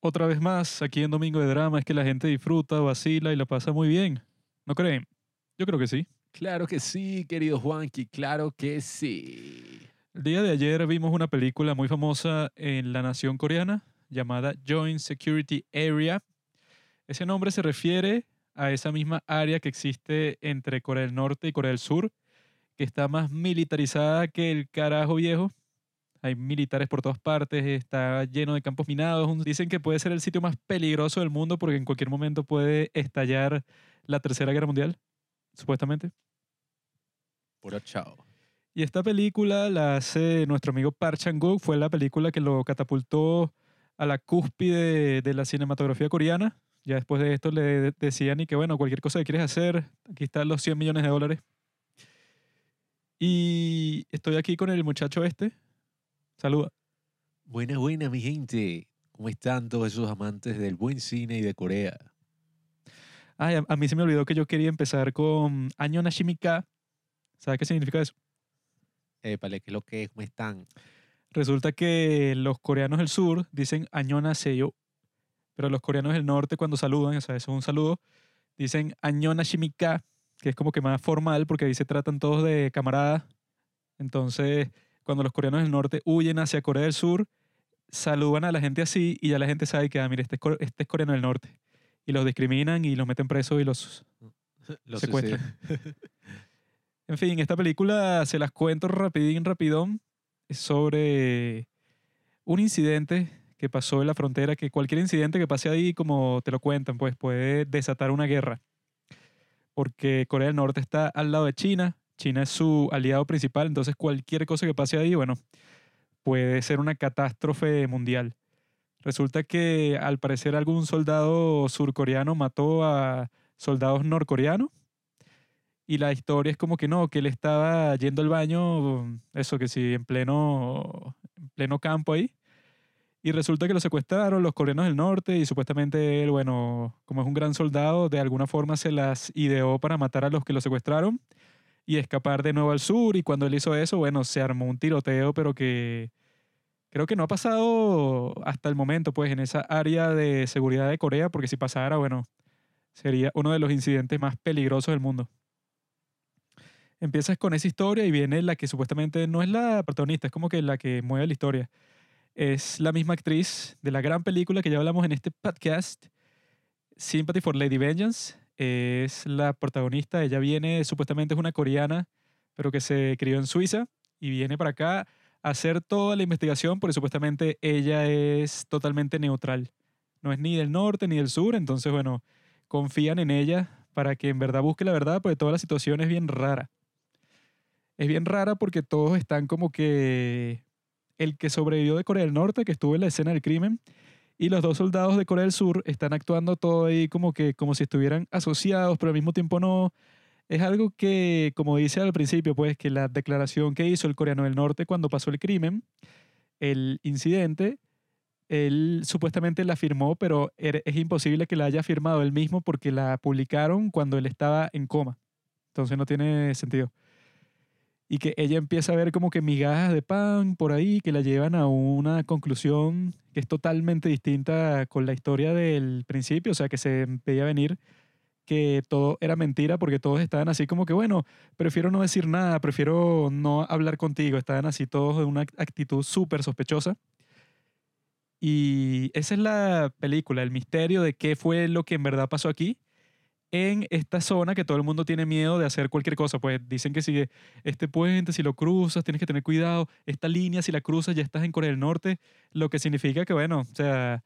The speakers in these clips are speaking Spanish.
otra vez más aquí en Domingo de Drama es que la gente disfruta, vacila y la pasa muy bien. ¿No creen? Yo creo que sí. Claro que sí, querido Juanqui, claro que sí. El día de ayer vimos una película muy famosa en la nación coreana llamada Joint Security Area. Ese nombre se refiere a esa misma área que existe entre Corea del Norte y Corea del Sur, que está más militarizada que el carajo viejo. Hay militares por todas partes, está lleno de campos minados. Dicen que puede ser el sitio más peligroso del mundo porque en cualquier momento puede estallar la Tercera Guerra Mundial, supuestamente. Puro chao. Y esta película la hace nuestro amigo Park Chan-wook, fue la película que lo catapultó a la cúspide de, la cinematografía coreana. Ya después de esto le decían y que bueno, cualquier cosa que quieres hacer, aquí están los 100 millones de dólares. Y estoy aquí con el muchacho este. Saluda. Buena, buena, mi gente. ¿Cómo están todos esos amantes del buen cine y de Corea? Ay, a, a mí se me olvidó que yo quería empezar con Año Nashimika. ¿Sabes qué significa eso? Épale, ¿qué es lo que es? ¿Cómo están? Resulta que los coreanos del sur dicen Añona Seyo, pero los coreanos del norte cuando saludan, o sea, eso es un saludo, dicen Añona Shimika, que es como que más formal porque ahí se tratan todos de camaradas. Entonces, cuando los coreanos del norte huyen hacia Corea del Sur, saludan a la gente así y ya la gente sabe que, ah, mire, este es, este es coreano del norte. Y los discriminan y los meten presos y los Lo secuestran. En fin, esta película se las cuento rapidín, rapidón. Sobre un incidente que pasó en la frontera, que cualquier incidente que pase ahí, como te lo cuentan, pues puede desatar una guerra. Porque Corea del Norte está al lado de China, China es su aliado principal, entonces cualquier cosa que pase ahí, bueno, puede ser una catástrofe mundial. Resulta que al parecer algún soldado surcoreano mató a soldados norcoreanos y la historia es como que no, que él estaba yendo al baño, eso que sí, en pleno, en pleno campo ahí. Y resulta que lo secuestraron los coreanos del norte y supuestamente él, bueno, como es un gran soldado, de alguna forma se las ideó para matar a los que lo secuestraron y escapar de nuevo al sur. Y cuando él hizo eso, bueno, se armó un tiroteo, pero que creo que no ha pasado hasta el momento, pues, en esa área de seguridad de Corea, porque si pasara, bueno, sería uno de los incidentes más peligrosos del mundo empiezas con esa historia y viene la que supuestamente no es la protagonista, es como que la que mueve la historia. Es la misma actriz de la gran película que ya hablamos en este podcast, Sympathy for Lady Vengeance. Es la protagonista, ella viene, supuestamente es una coreana, pero que se crió en Suiza y viene para acá a hacer toda la investigación porque supuestamente ella es totalmente neutral. No es ni del norte ni del sur, entonces bueno, confían en ella para que en verdad busque la verdad, porque toda la situación es bien rara es bien rara porque todos están como que el que sobrevivió de Corea del Norte, que estuvo en la escena del crimen, y los dos soldados de Corea del Sur están actuando todo ahí como que como si estuvieran asociados, pero al mismo tiempo no. Es algo que, como dice al principio, pues que la declaración que hizo el coreano del norte cuando pasó el crimen, el incidente, él supuestamente la firmó, pero er- es imposible que la haya firmado él mismo porque la publicaron cuando él estaba en coma. Entonces no tiene sentido y que ella empieza a ver como que migajas de pan por ahí que la llevan a una conclusión que es totalmente distinta con la historia del principio, o sea, que se veía venir que todo era mentira porque todos estaban así como que, bueno, prefiero no decir nada, prefiero no hablar contigo, estaban así todos en una actitud súper sospechosa. Y esa es la película, el misterio de qué fue lo que en verdad pasó aquí en esta zona que todo el mundo tiene miedo de hacer cualquier cosa. Pues dicen que si este puente, si lo cruzas, tienes que tener cuidado. Esta línea, si la cruzas, ya estás en Corea del Norte. Lo que significa que, bueno, o sea,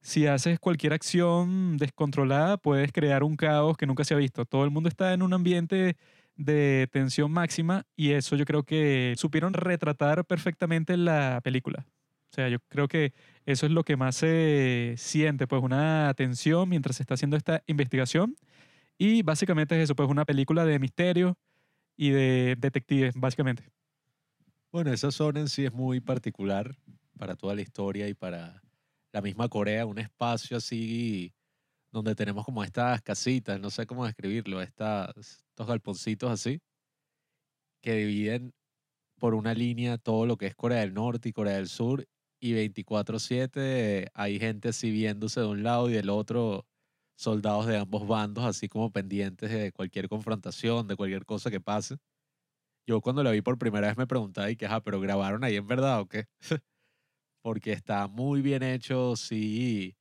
si haces cualquier acción descontrolada, puedes crear un caos que nunca se ha visto. Todo el mundo está en un ambiente de tensión máxima y eso yo creo que supieron retratar perfectamente en la película. O sea, yo creo que eso es lo que más se siente, pues una tensión mientras se está haciendo esta investigación. Y básicamente es eso, pues una película de misterio y de detectives, básicamente. Bueno, esa zona en sí es muy particular para toda la historia y para la misma Corea, un espacio así donde tenemos como estas casitas, no sé cómo describirlo, estas, estos galponcitos así, que dividen por una línea todo lo que es Corea del Norte y Corea del Sur, y 24/7 hay gente así viéndose de un lado y del otro, soldados de ambos bandos, así como pendientes de cualquier confrontación, de cualquier cosa que pase. Yo cuando la vi por primera vez me preguntaba y que, ajá, pero grabaron ahí en verdad o qué? Porque está muy bien hecho, sí.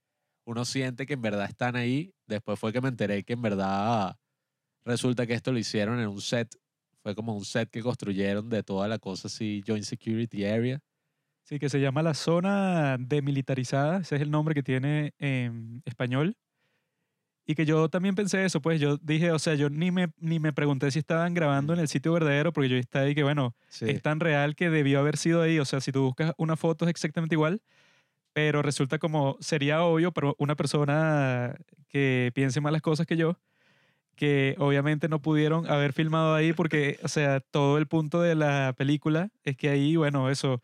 Uno siente que en verdad están ahí. Después fue que me enteré que en verdad resulta que esto lo hicieron en un set. Fue como un set que construyeron de toda la cosa así, Joint Security Area. Sí, que se llama la zona demilitarizada, ese es el nombre que tiene en español. Y que yo también pensé eso, pues yo dije, o sea, yo ni me, ni me pregunté si estaban grabando en el sitio verdadero, porque yo estaba ahí que, bueno, Sí. es tan real que debió haber sido ahí. O sea, si tú buscas una foto es exactamente igual, pero resulta como sería obvio para una persona que piense más las cosas que yo, que obviamente no pudieron haber filmado ahí porque, o sea, todo el punto de la película es que ahí, bueno, eso,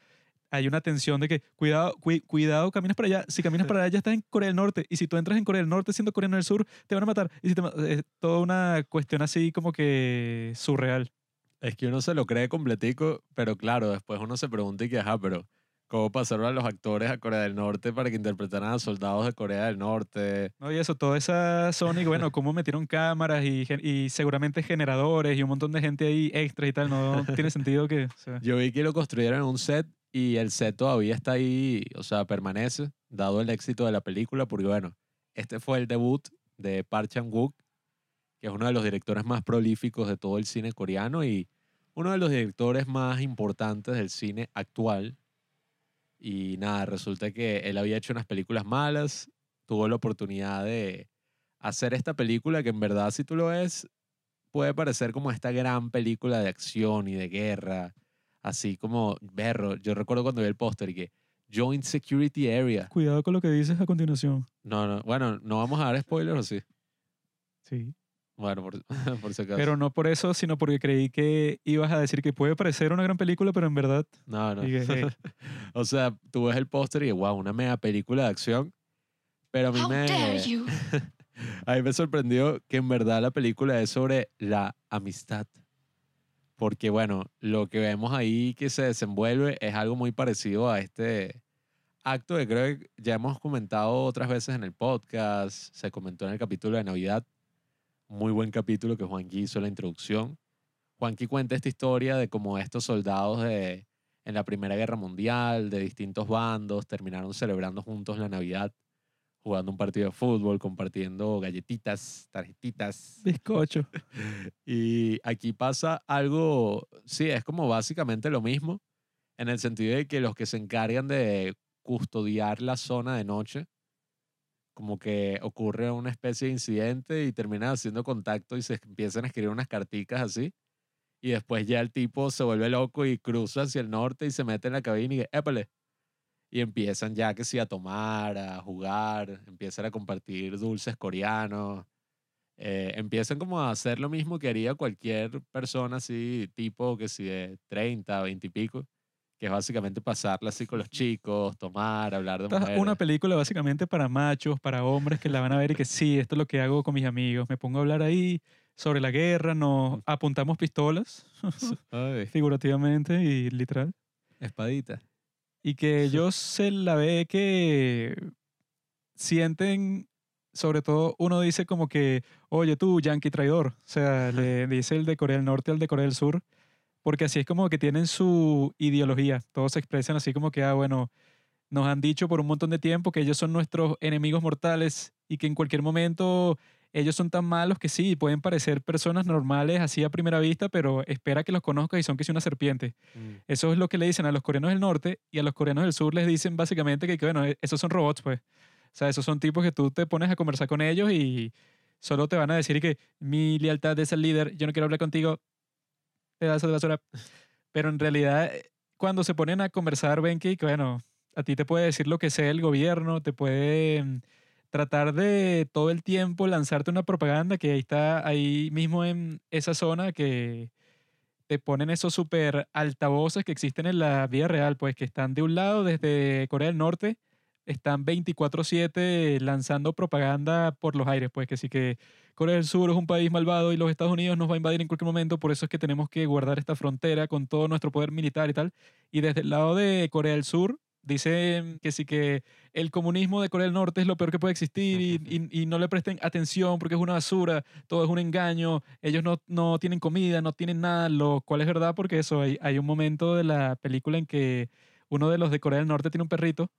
hay una tensión de que, cuidado, cui- cuidado, caminas para allá. Si caminas para allá ya estás en Corea del Norte. Y si tú entras en Corea del Norte siendo coreano del Sur, te van a matar. Y si te es toda una cuestión así como que surreal. Es que uno se lo cree completico, pero claro, después uno se pregunta y que, ajá, pero ¿cómo pasaron a los actores a Corea del Norte para que interpretaran a soldados de Corea del Norte? No, y eso, toda esa y bueno, cómo metieron cámaras y, y seguramente generadores y un montón de gente ahí extras y tal, no tiene sentido que... o sea, Yo vi que lo construyeron en un set y el set todavía está ahí, o sea, permanece, dado el éxito de la película, porque bueno, este fue el debut de Park Chan-wook, que es uno de los directores más prolíficos de todo el cine coreano y uno de los directores más importantes del cine actual. Y nada, resulta que él había hecho unas películas malas, tuvo la oportunidad de hacer esta película que en verdad si tú lo ves puede parecer como esta gran película de acción y de guerra, así como berro. Yo recuerdo cuando vi el póster y que Joint Security Area. cuidado con lo que dices a continuación. No, no, bueno, no vamos a dar spoilers o sí. Sí. Bueno, por, por si acaso. Pero no por eso, sino porque creí que ibas a decir que puede parecer una gran película, pero en verdad... No, no. dije, "Hey". o sea, tú ves el póster y wow, una mega película de acción. Pero a mí How me. dare you! A mí me sorprendió que en verdad la película es sobre la amistad. Porque, bueno, lo que vemos ahí que se desenvuelve es algo muy parecido a este acto que creo que ya hemos comentado otras veces en el podcast. Se comentó en el capítulo de Navidad. Muy buen capítulo que Juanqui hizo la introducción. Juanqui cuenta esta historia de cómo estos soldados de, en la Primera Guerra Mundial, de distintos bandos, terminaron celebrando juntos la Navidad jugando un partido de fútbol, compartiendo galletitas, tarjetitas. Bizcocho. Y aquí pasa algo, sí, es como básicamente lo mismo, en el sentido de que los que se encargan de custodiar la zona de noche, como que ocurre una especie de incidente y terminan haciendo contacto y se empiezan a escribir unas carticas así. Y después ya el tipo se vuelve loco y cruza hacia el norte y se mete en la cabina y que, épale. Y empiezan ya que sí a tomar, a jugar, empiezan a compartir dulces coreanos. eh, empiezan como a hacer lo mismo que haría cualquier persona así, tipo que si de 30, 20 y pico, que es básicamente pasarla así con los chicos, tomar, hablar de Esta es mujeres. una película básicamente para machos, para hombres que la van a ver y que sí, esto es lo que hago con mis amigos. Me pongo a hablar ahí sobre la guerra, nos apuntamos pistolas, figurativamente y literal. espadita. Y que ellos se la ve que sienten, sobre todo uno dice como que, oye tú, yankee traidor. O sea, le dice el de Corea del Norte al de Corea del Sur, porque así es como que tienen su ideología. Todos se expresan así como que, ah, bueno, nos han dicho por un montón de tiempo que ellos son nuestros enemigos mortales y que en cualquier momento ellos son tan malos que sí, pueden parecer personas normales así a primera vista, pero espera que los conozcas y son que si una serpiente. Mm. Eso es lo que le dicen a los coreanos del norte y a los coreanos del sur les dicen básicamente que, que, bueno, e- esos son robots, pues. O sea, esos son tipos que tú te pones a conversar con ellos y solo te van a decir que mi lealtad es el líder, yo no quiero hablar contigo, pedazo de basura. Pero en realidad, eh, cuando se ponen a conversar, ven que, que, bueno, a ti te puede decir lo que sea el gobierno, te puede mm, tratar de todo el tiempo lanzarte una propaganda que está ahí mismo en esa zona que te ponen esos super altavoces que existen en la vida real, pues que están de un lado desde Corea del Norte, están 24/7 lanzando propaganda por los aires, pues que sí que Corea del Sur es un país malvado y los Estados Unidos nos va a invadir en cualquier momento, por eso es que tenemos que guardar esta frontera con todo nuestro poder militar y tal. Y desde el lado de Corea del Sur, dicen que sí que el comunismo de Corea del Norte es lo peor que puede existir y, y- y no le presten atención porque es una basura, todo es un engaño, ellos no, no tienen comida, no tienen nada, lo cual es verdad porque eso, hay, hay un momento de la película en que uno de los de Corea del Norte tiene un perrito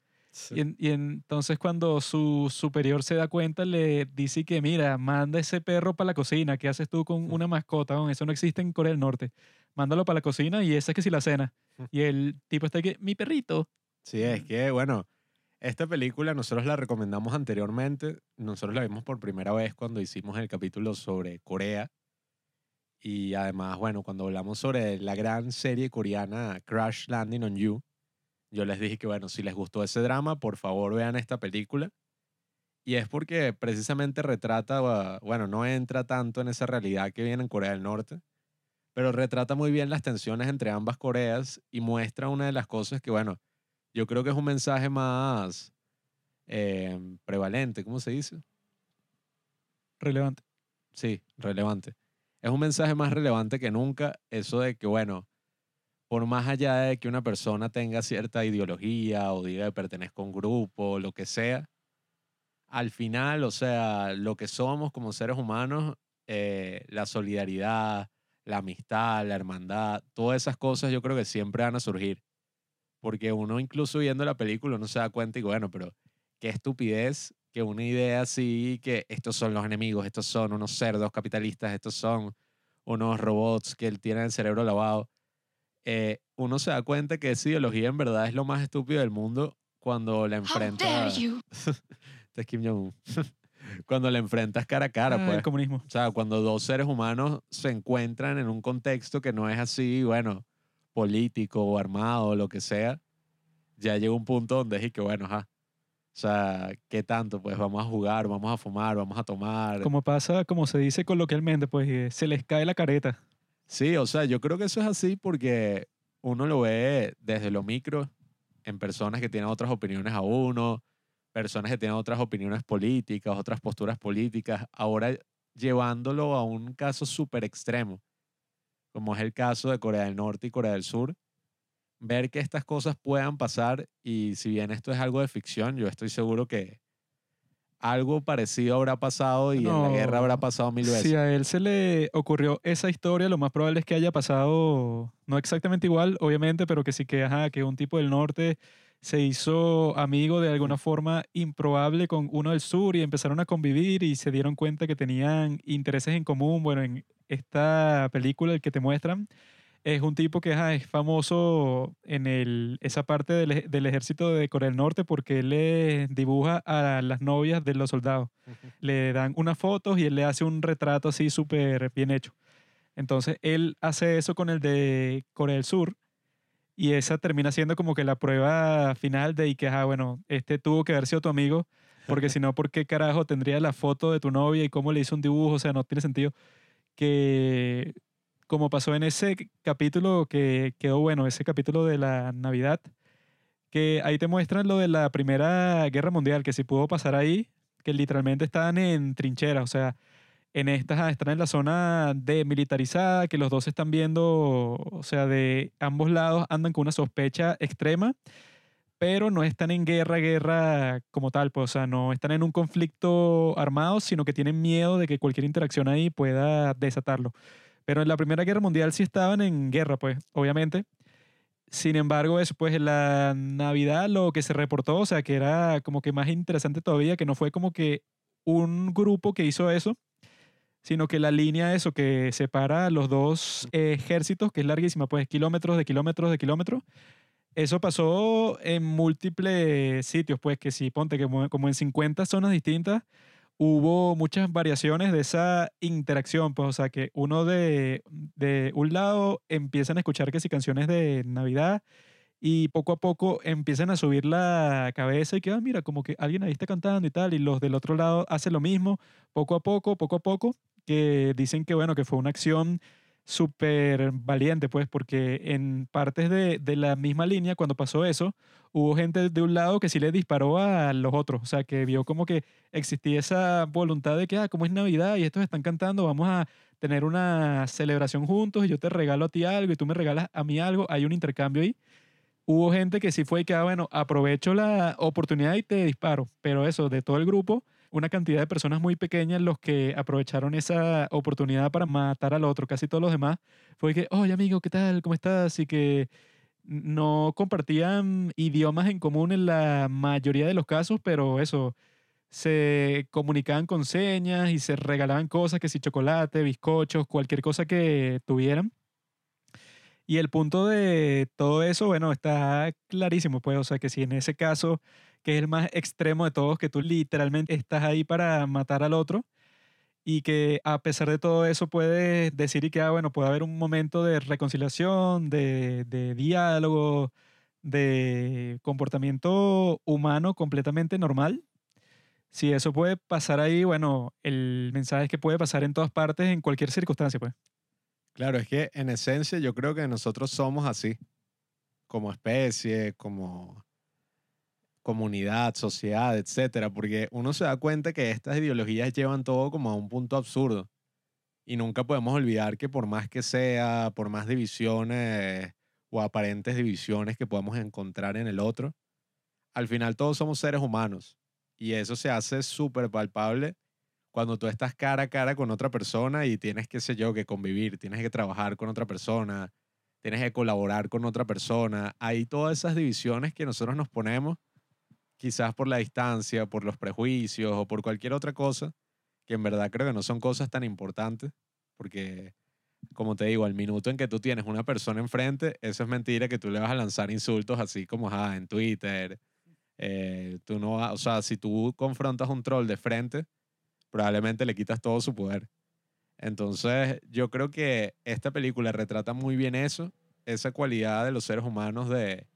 y, en- y entonces cuando su superior se da cuenta le dice que mira, manda ese perro para la cocina, ¿qué haces tú con una mascota? Eso no existe en Corea del Norte. Mándalo para la cocina y esa es que si la cena. Y el tipo está que, mi perrito. Sí, es que, bueno, esta película nosotros la recomendamos anteriormente. Nosotros la vimos por primera vez cuando hicimos el capítulo sobre Corea. Y además, bueno, cuando hablamos sobre la gran serie coreana Crash Landing on You, yo les dije que, bueno, si les gustó ese drama, por favor vean esta película. Y es porque precisamente retrata, ah, bueno, no entra tanto en esa realidad que viene en Corea del Norte, pero retrata muy bien las tensiones entre ambas Coreas y muestra una de las cosas que, bueno, yo creo que es un mensaje más eh, prevalente, ¿cómo se dice? Relevante. Sí, relevante. Es un mensaje más relevante que nunca eso de que, bueno, por más allá de que una persona tenga cierta ideología o diga que pertenezca a un grupo, lo que sea, al final, o sea, lo que somos como seres humanos, eh, la solidaridad, la amistad, la hermandad, todas esas cosas yo creo que siempre van a surgir. Porque uno incluso viendo la película uno se da cuenta y bueno, pero qué estupidez que una idea así, que estos son los enemigos, estos son unos cerdos capitalistas, estos son unos robots que tienen el cerebro lavado. Eh, uno se da cuenta que esa ideología en verdad es lo más estúpido del mundo cuando la How enfrenta dare you? Este es Kim Jong-un. cuando la enfrentas cara a cara, Ah, pues. El comunismo. O sea, cuando dos seres humanos se encuentran en un contexto que no es así, bueno, político o armado o lo que sea, ya llega un punto donde es y que, bueno, ajá. O sea, ¿qué tanto? Pues vamos a jugar, vamos a fumar, vamos a tomar. Como pasa, como se dice coloquialmente, pues eh, se les cae la careta. Sí, o sea, yo creo que eso es así porque uno lo ve desde lo micro en personas que tienen otras opiniones a uno, personas que tienen otras opiniones políticas, otras posturas políticas, ahora llevándolo a un caso súper extremo, como es el caso de Corea del Norte y Corea del Sur, ver que estas cosas puedan pasar y si bien esto es algo de ficción, yo estoy seguro que algo parecido habrá pasado y en la guerra habrá pasado mil veces. Si a él se le ocurrió esa historia, lo más probable es que haya pasado, no exactamente igual, obviamente, pero que sí que, ajá, que un tipo del norte se hizo amigo de alguna forma improbable con uno del sur y empezaron a convivir y se dieron cuenta que tenían intereses en común. Bueno, en esta película, el que te muestran, es un tipo que es famoso en el, esa parte del, del ejército de Corea del Norte porque él le dibuja a las novias de los soldados le dan unas fotos y él le hace un retrato así súper bien hecho. Entonces él hace eso con el de Corea del Sur y esa termina siendo como que la prueba final de y que, ah, bueno, este tuvo que haber sido tu amigo, porque si no, ¿por qué carajo tendría la foto de tu novia y cómo le hizo un dibujo? O sea, no tiene sentido que, como pasó en ese capítulo que quedó bueno, ese capítulo de la Navidad, que ahí te muestran lo de la Primera Guerra Mundial, que si pudo pasar ahí, que literalmente estaban en trincheras, o sea, en estas ah, están en la zona demilitarizada, que los dos están viendo, o sea, de ambos lados andan con una sospecha extrema, pero no están en guerra, guerra como tal, pues, o sea, no están en un conflicto armado, sino que tienen miedo de que cualquier interacción ahí pueda desatarlo. Pero en la Primera Guerra Mundial sí estaban en guerra, pues, obviamente. Sin embargo, eso, pues en la Navidad lo que se reportó, o sea, que era como que más interesante todavía, que no fue como que un grupo que hizo eso, sino que la línea eso que separa los dos ejércitos, que es larguísima, pues kilómetros de kilómetros de kilómetros, eso pasó en múltiples sitios, pues que si ponte que como en 50 zonas distintas hubo muchas variaciones de esa interacción, pues o sea que uno de, de un lado empiezan a escuchar que si canciones de Navidad y poco a poco empiezan a subir la cabeza y que, ah, mira, como que alguien ahí está cantando y tal, y los del otro lado hacen lo mismo, poco a poco, poco a poco, que dicen que, bueno, que fue una acción súper valiente, pues, porque en partes de, de la misma línea, cuando pasó eso, hubo gente de un lado que sí le disparó a los otros, o sea, que vio como que existía esa voluntad de que, ah, como es Navidad y estos están cantando, vamos a tener una celebración juntos y yo te regalo a ti algo y tú me regalas a mí algo, hay un intercambio ahí. hubo gente que sí fue y que, ah, bueno, aprovecho la oportunidad y te disparo. Pero eso, de todo el grupo, una cantidad de personas muy pequeñas los que aprovecharon esa oportunidad para matar al otro. Casi todos los demás fue que, oye amigo, ¿qué tal? ¿Cómo estás? Y que no compartían idiomas en común en la mayoría de los casos, pero eso, se comunicaban con señas y se regalaban cosas, que si chocolate, bizcochos, cualquier cosa que tuvieran. Y el punto de todo eso, bueno, está clarísimo, pues, o sea, que si en ese caso, que es el más extremo de todos, que tú literalmente estás ahí para matar al otro, y que a pesar de todo eso puedes decir y que, ah, bueno, puede haber un momento de reconciliación, de, de diálogo, de comportamiento humano completamente normal. Si eso puede pasar ahí, bueno, el mensaje es que puede pasar en todas partes, en cualquier circunstancia, pues. Claro, es que en esencia yo creo que nosotros somos así, como especie, como comunidad, sociedad, etcétera, porque uno se da cuenta que estas ideologías llevan todo como a un punto absurdo. Y nunca podemos olvidar que por más que sea, por más divisiones o aparentes divisiones que podamos encontrar en el otro, al final todos somos seres humanos. Y eso se hace súper palpable cuando tú estás cara a cara con otra persona y tienes, qué sé yo, que convivir, tienes que trabajar con otra persona, tienes que colaborar con otra persona, hay todas esas divisiones que nosotros nos ponemos, quizás por la distancia, por los prejuicios o por cualquier otra cosa, que en verdad creo que no son cosas tan importantes, porque, como te digo, al minuto en que tú tienes una persona enfrente, eso es mentira que tú le vas a lanzar insultos así como ah, en Twitter. Eh, tú no, o sea, si tú confrontas un troll de frente, probablemente le quitas todo su poder. Entonces, yo creo que esta película retrata muy bien eso, esa cualidad de los seres humanos de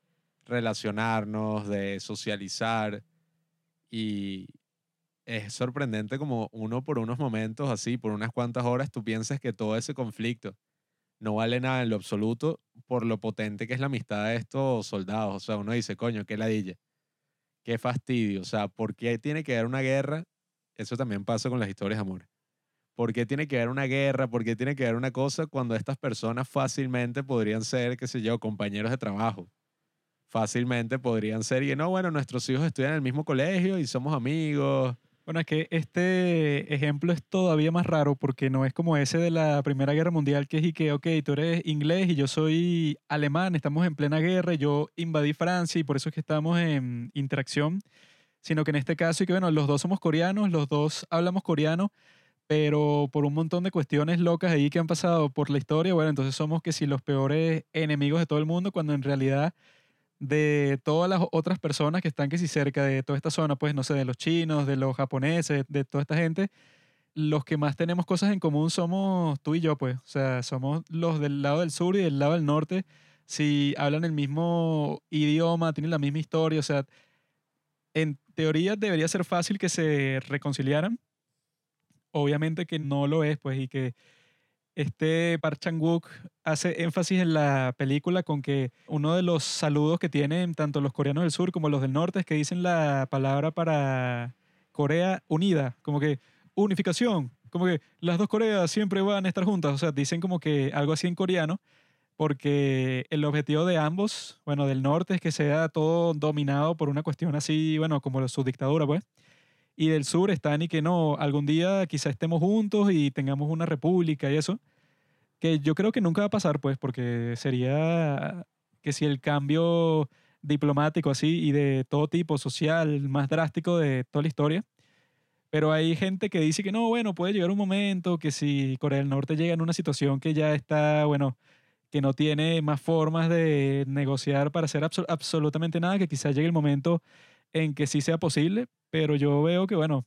relacionarnos, de socializar. Y es sorprendente como uno por unos momentos así, por unas cuantas horas, tú piensas que todo ese conflicto no vale nada en lo absoluto por lo potente que es la amistad de estos soldados. O sea, uno dice, coño, qué ladilla, qué fastidio. O sea, ¿por qué tiene que haber una guerra eso también pasa con las historias de amor. ¿Por qué tiene que haber una guerra? ¿Por qué tiene que haber una cosa cuando estas personas fácilmente podrían ser, qué sé yo, compañeros de trabajo? Fácilmente podrían ser, y no, bueno, nuestros hijos estudian en el mismo colegio y somos amigos. Bueno, es que este ejemplo es todavía más raro porque no es como ese de la Primera Guerra Mundial que es y que, ok, tú eres inglés y yo soy alemán, estamos en plena guerra, yo invadí Francia y por eso es que estamos en interacción sino que en este caso, y que bueno, los dos somos coreanos, los dos hablamos coreano, pero por un montón de cuestiones locas ahí que han pasado por la historia, bueno, entonces somos que si los peores enemigos de todo el mundo, cuando en realidad de todas las otras personas que están que si cerca de toda esta zona, pues no sé, de los chinos, de los japoneses, de toda esta gente, los que más tenemos cosas en común somos tú y yo, pues, o sea, somos los del lado del sur y del lado del norte, si hablan el mismo idioma, tienen la misma historia, o sea, en teoría debería ser fácil que se reconciliaran. Obviamente que no lo es, pues, y que este Park Chan-wook hace énfasis en la película con que uno de los saludos que tienen tanto los coreanos del sur como los del norte es que dicen la palabra para Corea unida, como que unificación, como que las dos Coreas siempre van a estar juntas, o sea, dicen como que algo así en coreano, porque el objetivo de ambos, bueno, del norte es que sea todo dominado por una cuestión así, bueno, como su dictadura, pues. Y del sur están y que no, algún día quizá estemos juntos y tengamos una república y eso, que yo creo que nunca va a pasar, pues, porque sería que si el cambio diplomático así y de todo tipo, social, más drástico de toda la historia. Pero hay gente que dice que no, bueno, puede llegar un momento que si Corea del Norte llega en una situación que ya está, bueno, que no tiene más formas de negociar para hacer absolutamente nada, que quizás llegue el momento en que sí sea posible, pero yo veo que, bueno,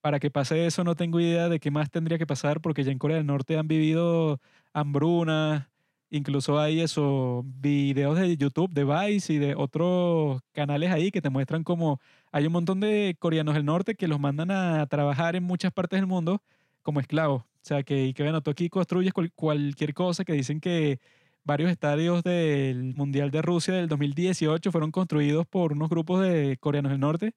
para que pase eso no tengo idea de qué más tendría que pasar, porque ya en Corea del Norte han vivido hambrunas, incluso hay eso, videos de YouTube, de Vice y de otros canales ahí que te muestran como hay un montón de coreanos del norte que los mandan a trabajar en muchas partes del mundo como esclavos. O sea, que, que bueno, tú aquí construyes cualquier cosa que dicen que varios estadios del Mundial de Rusia del 2018 fueron construidos por unos grupos de coreanos del norte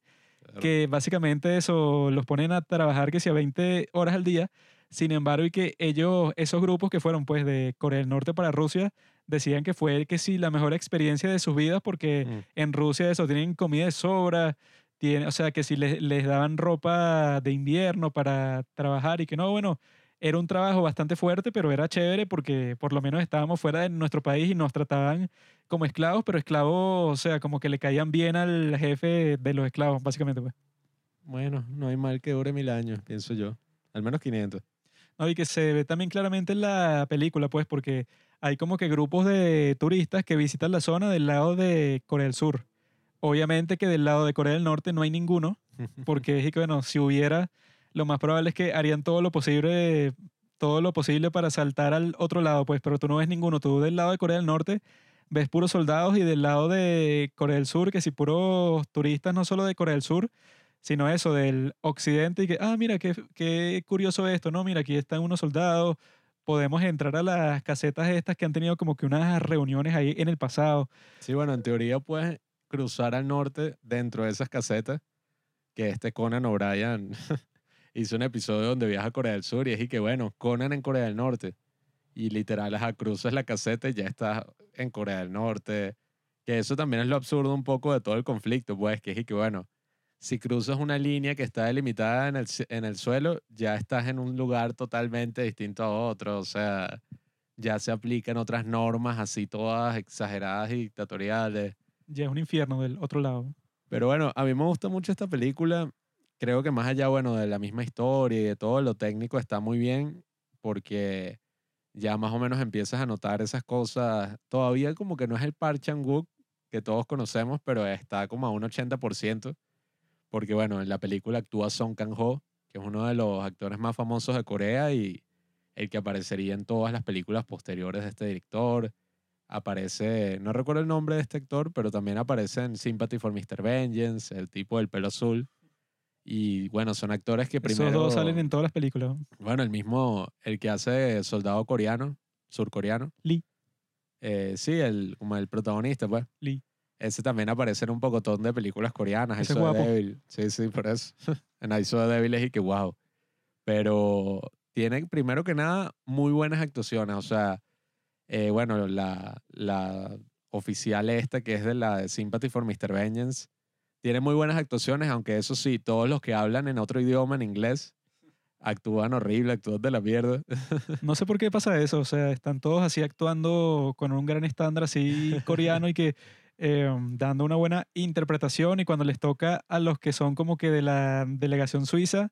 que básicamente eso los ponen a trabajar que sea 20 horas al día. Sin embargo, y que ellos, esos grupos que fueron pues de Corea del Norte para Rusia, decían que fue que sí la mejor experiencia de sus vidas porque Mm. en Rusia eso, tienen comida de sobra, tiene, o sea, que si les, les daban ropa de invierno para trabajar y que no, bueno, era un trabajo bastante fuerte, pero era chévere porque por lo menos estábamos fuera de nuestro país y nos trataban como esclavos, pero esclavos, o sea, como que le caían bien al jefe de los esclavos, básicamente, pues. Bueno, no hay mal que dure mil años, pienso yo. Al menos 500. No, y que se ve también claramente en la película, pues, porque hay como que grupos de turistas que visitan la zona del lado de Corea del Sur. Obviamente que del lado de Corea del Norte no hay ninguno, porque es que, bueno, si hubiera, lo más probable es que harían todo lo posible, todo lo posible para saltar al otro lado, pues, pero tú no ves ninguno. Tú del lado de Corea del Norte ves puros soldados y del lado de Corea del Sur, que si puros turistas, no solo de Corea del Sur, sino eso, del occidente, y que, ah, mira, qué, qué curioso esto, ¿no? Mira, aquí están unos soldados, podemos entrar a las casetas estas que han tenido como que unas reuniones ahí en el pasado. Sí, bueno, en teoría puedes cruzar al norte dentro de esas casetas que este Conan O'Brien hizo un episodio donde viaja a Corea del Sur y es y que bueno, Conan en Corea del Norte y literal ajá, cruzas la caseta y ya estás en Corea del Norte. Que eso también es lo absurdo un poco de todo el conflicto, pues que es y que bueno, si cruzas una línea que está delimitada en el, en el suelo, ya estás en un lugar totalmente distinto a otro, o sea, ya se aplican otras normas así todas exageradas y dictatoriales. Ya es un infierno del otro lado. Pero bueno, a mí me gusta mucho esta película. Creo que más allá, bueno, de la misma historia y de todo lo técnico está muy bien porque ya más o menos empiezas a notar esas cosas. Todavía como que no es el Park Chan-wook que todos conocemos, pero está como a un 80%. Porque bueno, en la película actúa Song Kang-ho, que es uno de los actores más famosos de Corea y el que aparecería en todas las películas posteriores de este director. Aparece, no recuerdo el nombre de este actor, pero también aparece en Sympathy for Mr. Vengeance, el tipo del pelo azul. Y bueno, son actores que primero... Esos dos salen en todas las películas. Bueno, el mismo, el que hace soldado coreano, surcoreano. Lee. Eh, sí, el, como el protagonista, pues. Lee. Ese también aparece en un pocotón de películas coreanas. Ese guapo. de Devil. Sí, sí, por eso. en Aiso de Devil es y que wow. Pero tiene, primero que nada, muy buenas actuaciones. O sea, eh, bueno, la, la oficial esta, que es de la de Sympathy for Mr. Vengeance, tiene muy buenas actuaciones, aunque eso sí, todos los que hablan en otro idioma, en inglés, actúan horrible, actúan de la mierda. No sé por qué pasa eso. O sea, están todos así actuando con un gran estándar así coreano y que eh, dando una buena interpretación y cuando les toca a los que son como que de la delegación suiza,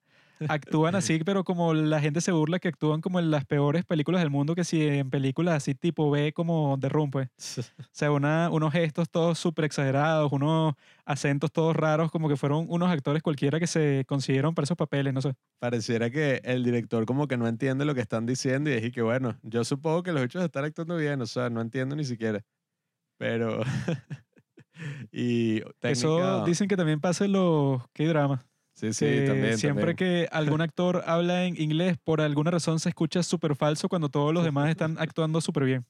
actúan así, pero como la gente se burla que actúan como en las peores películas del mundo, que si en películas así tipo B como The Room, pues. O sea, una, unos gestos todos súper exagerados, unos acentos todos raros, como que fueron unos actores cualquiera que se consiguieron para esos papeles, no sé. Pareciera que el director como que no entiende lo que están diciendo y es y que bueno, yo supongo que los hechos están actuando bien, o sea, no entiendo ni siquiera. Pero... y Eso técnica- dicen que también pasa en los K-dramas. Sí, sí, que también. siempre también. que algún actor habla en inglés, por alguna razón se escucha súper falso cuando todos los demás están actuando súper bien.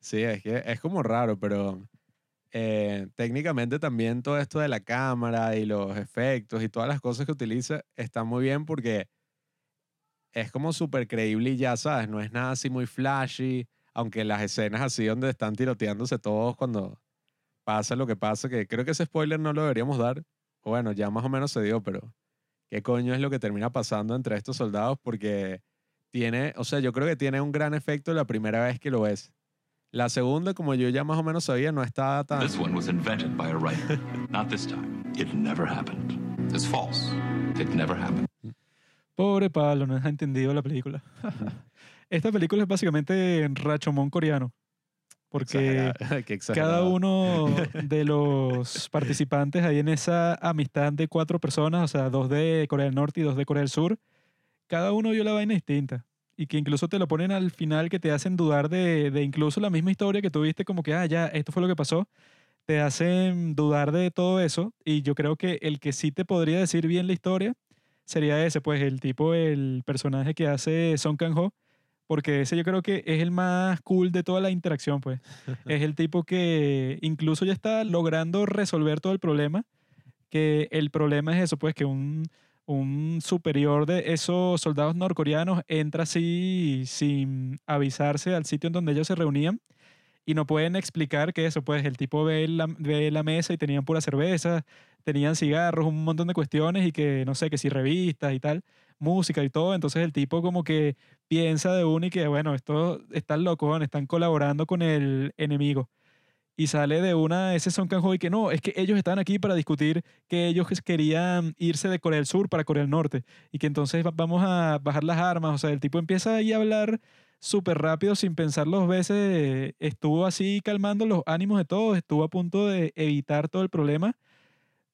Sí, es que es como raro, pero eh, técnicamente también todo esto de la cámara y los efectos y todas las cosas que utiliza están muy bien porque es como súper creíble y ya, ¿sabes? No es nada así muy flashy, aunque las escenas así donde están tiroteándose todos cuando pasa lo que pasa, que creo que ese spoiler no lo deberíamos dar. Bueno, ya más o menos se dio, pero ¿qué coño es lo que termina pasando entre estos soldados? Porque tiene, o sea, yo creo que tiene un gran efecto la primera vez que lo ves. La segunda, como yo ya más o menos sabía, no estaba tan... This one was invented by a writer. Not this time. It never happened. It's false. It never happened. Pobre Pablo, no has entendido la película. Esta película es básicamente Rachomón coreano. Porque cada uno de los participantes ahí en esa amistad de cuatro personas, o sea, dos de Corea del Norte y dos de Corea del Sur, cada uno vio la vaina distinta. Y que incluso te lo ponen al final que te hacen dudar de, de incluso la misma historia que tuviste, como que, ah, ya, esto fue lo que pasó. Te hacen dudar de todo eso. Y yo creo que el que sí te podría decir bien la historia sería ese, pues el tipo, el personaje que hace Song Kang-ho. Porque ese yo creo que es el más cool de toda la interacción, pues. Es el tipo que incluso ya está logrando resolver todo el problema, que el problema es eso, pues que un, un superior de esos soldados norcoreanos entra así sin avisarse al sitio en donde ellos se reunían y no pueden explicar que eso, pues el tipo ve la, ve la mesa y tenían pura cerveza, tenían cigarros, un montón de cuestiones y que no sé, que si revistas y tal, música y todo, entonces el tipo como que piensa de uno y que bueno, estos están locos, están colaborando con el enemigo. Y sale de una ese Son Kang-ho y que no, es que ellos están aquí para discutir que ellos querían irse de Corea del Sur para Corea del Norte y que entonces va- vamos a bajar las armas, o sea, el tipo empieza ahí a hablar súper rápido sin pensar dos veces, estuvo así calmando los ánimos de todos, estuvo a punto de evitar todo el problema,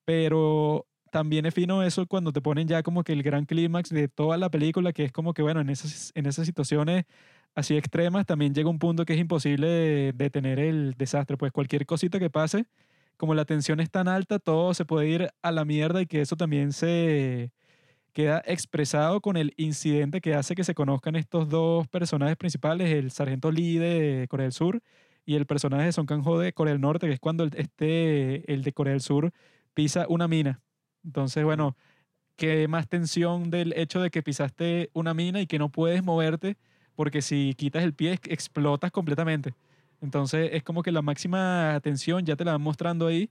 pero también es fino eso cuando te ponen ya como que el gran clímax de toda la película, que es como que, bueno, en esas, situaciones así extremas también llega un punto que es imposible de- detener el desastre, pues cualquier cosita que pase, como la tensión es tan alta, todo se puede ir a la mierda y que eso también se queda expresado con el incidente que hace que se conozcan estos dos personajes principales, el sargento Lee de Corea del Sur y el personaje de Song Kang-ho de Corea del Norte, que es cuando este, el de Corea del Sur pisa una mina. Entonces, bueno, qué más tensión del hecho de que pisaste una mina y que no puedes moverte, porque si quitas el pie ex- explotas completamente. Entonces, es como que la máxima tensión ya te la van mostrando ahí,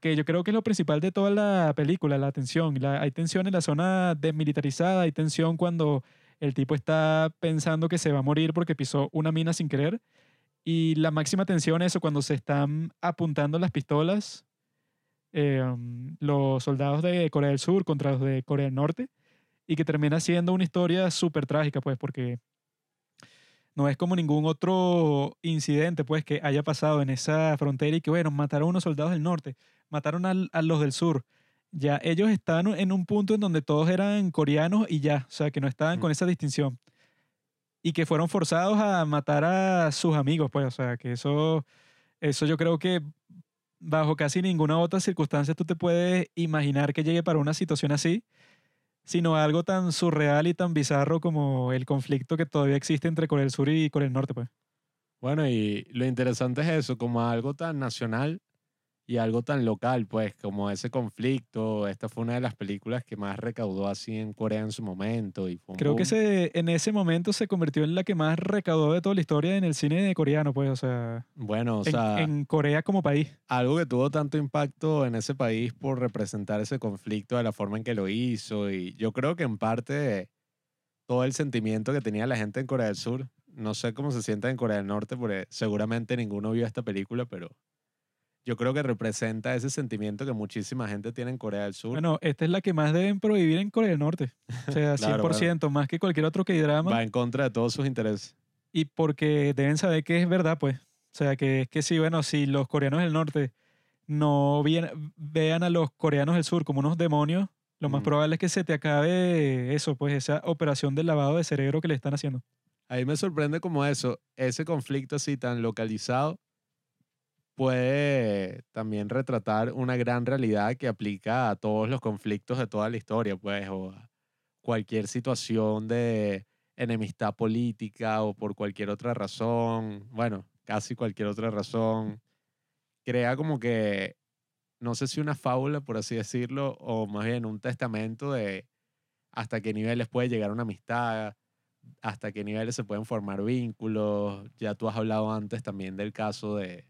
que yo creo que es lo principal de toda la película, la tensión. La- hay tensión en la zona desmilitarizada, hay tensión cuando el tipo está pensando que se va a morir porque pisó una mina sin querer. Y la máxima tensión es eso, cuando se están apuntando las pistolas eh, um, los soldados de Corea del Sur contra los de Corea del Norte y que termina siendo una historia súper trágica, pues, porque no es como ningún otro incidente, pues, que haya pasado en esa frontera y que, bueno, mataron a unos soldados del norte, mataron al- a los del sur. Ya ellos estaban en un punto en donde todos eran coreanos y ya, o sea, que no estaban Mm. con esa distinción. Y que fueron forzados a matar a sus amigos, pues, o sea, que eso, eso yo creo que bajo casi ninguna otra circunstancia tú te puedes imaginar que llegue para una situación así, sino algo tan surreal y tan bizarro como el conflicto que todavía existe entre Corea del Sur y Corea del Norte, pues. Bueno, y lo interesante es eso, como algo tan nacional y algo tan local, pues, como ese conflicto. Esta fue una de las películas que más recaudó así en Corea en su momento. Y fue Creo que boom. ese, en ese momento se convirtió en la que más recaudó de toda la historia en el cine coreano, pues, o sea, Bueno, o en, sea, en Corea como país. algo que tuvo tanto impacto en ese país por representar ese conflicto de la forma en que lo hizo. Y yo creo que en parte todo el sentimiento que tenía la gente en Corea del Sur, no sé cómo se sienta en Corea del Norte, porque seguramente ninguno vio esta película, pero yo creo que representa ese sentimiento que muchísima gente tiene en Corea del Sur. Bueno, esta es la que más deben prohibir en Corea del Norte. O sea, Claro, bueno. 100%, más que cualquier otro K-drama. va en contra de todos sus intereses. y porque deben saber que es verdad, pues. O sea, que es que sí, bueno, si los coreanos del norte no vien- vean a los coreanos del sur como unos demonios, lo más Mm. probable es que se te acabe eso, pues esa operación de lavado de cerebro que le están haciendo. Ahí me sorprende como eso, ese conflicto así tan localizado puede también retratar una gran realidad que aplica a todos los conflictos de toda la historia, pues, o a cualquier situación de enemistad política o por cualquier otra razón, bueno, casi cualquier otra razón, crea como que, no sé si una fábula, por así decirlo, o más bien un testamento de hasta qué niveles puede llegar una amistad, hasta qué niveles se pueden formar vínculos. Ya tú has hablado antes también del caso de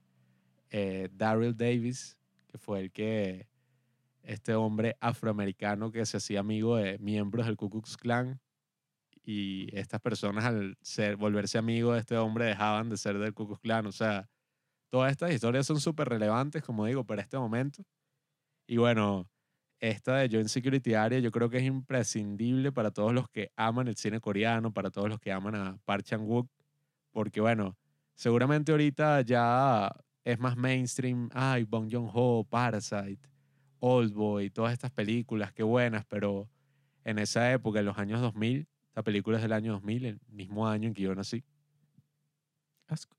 eh, Daryl Davis, que fue el que, este hombre afroamericano que se hacía amigo de miembros del Ku Klux Klan y estas personas al ser, volverse amigos de este hombre dejaban de ser del Ku Klux Klan. O sea, todas estas historias son súper relevantes, como digo, para este momento. Y bueno, esta de Joint Security Area yo creo que es imprescindible para todos los que aman el cine coreano, para todos los que aman a Park Chan-wook, porque bueno, seguramente ahorita ya es más mainstream, ay, Bong Joon-ho, Parasite, Oldboy, todas estas películas, qué buenas, pero en esa época, en los años 2000, esta película es del año 2000, el mismo año en que yo nací, Asco.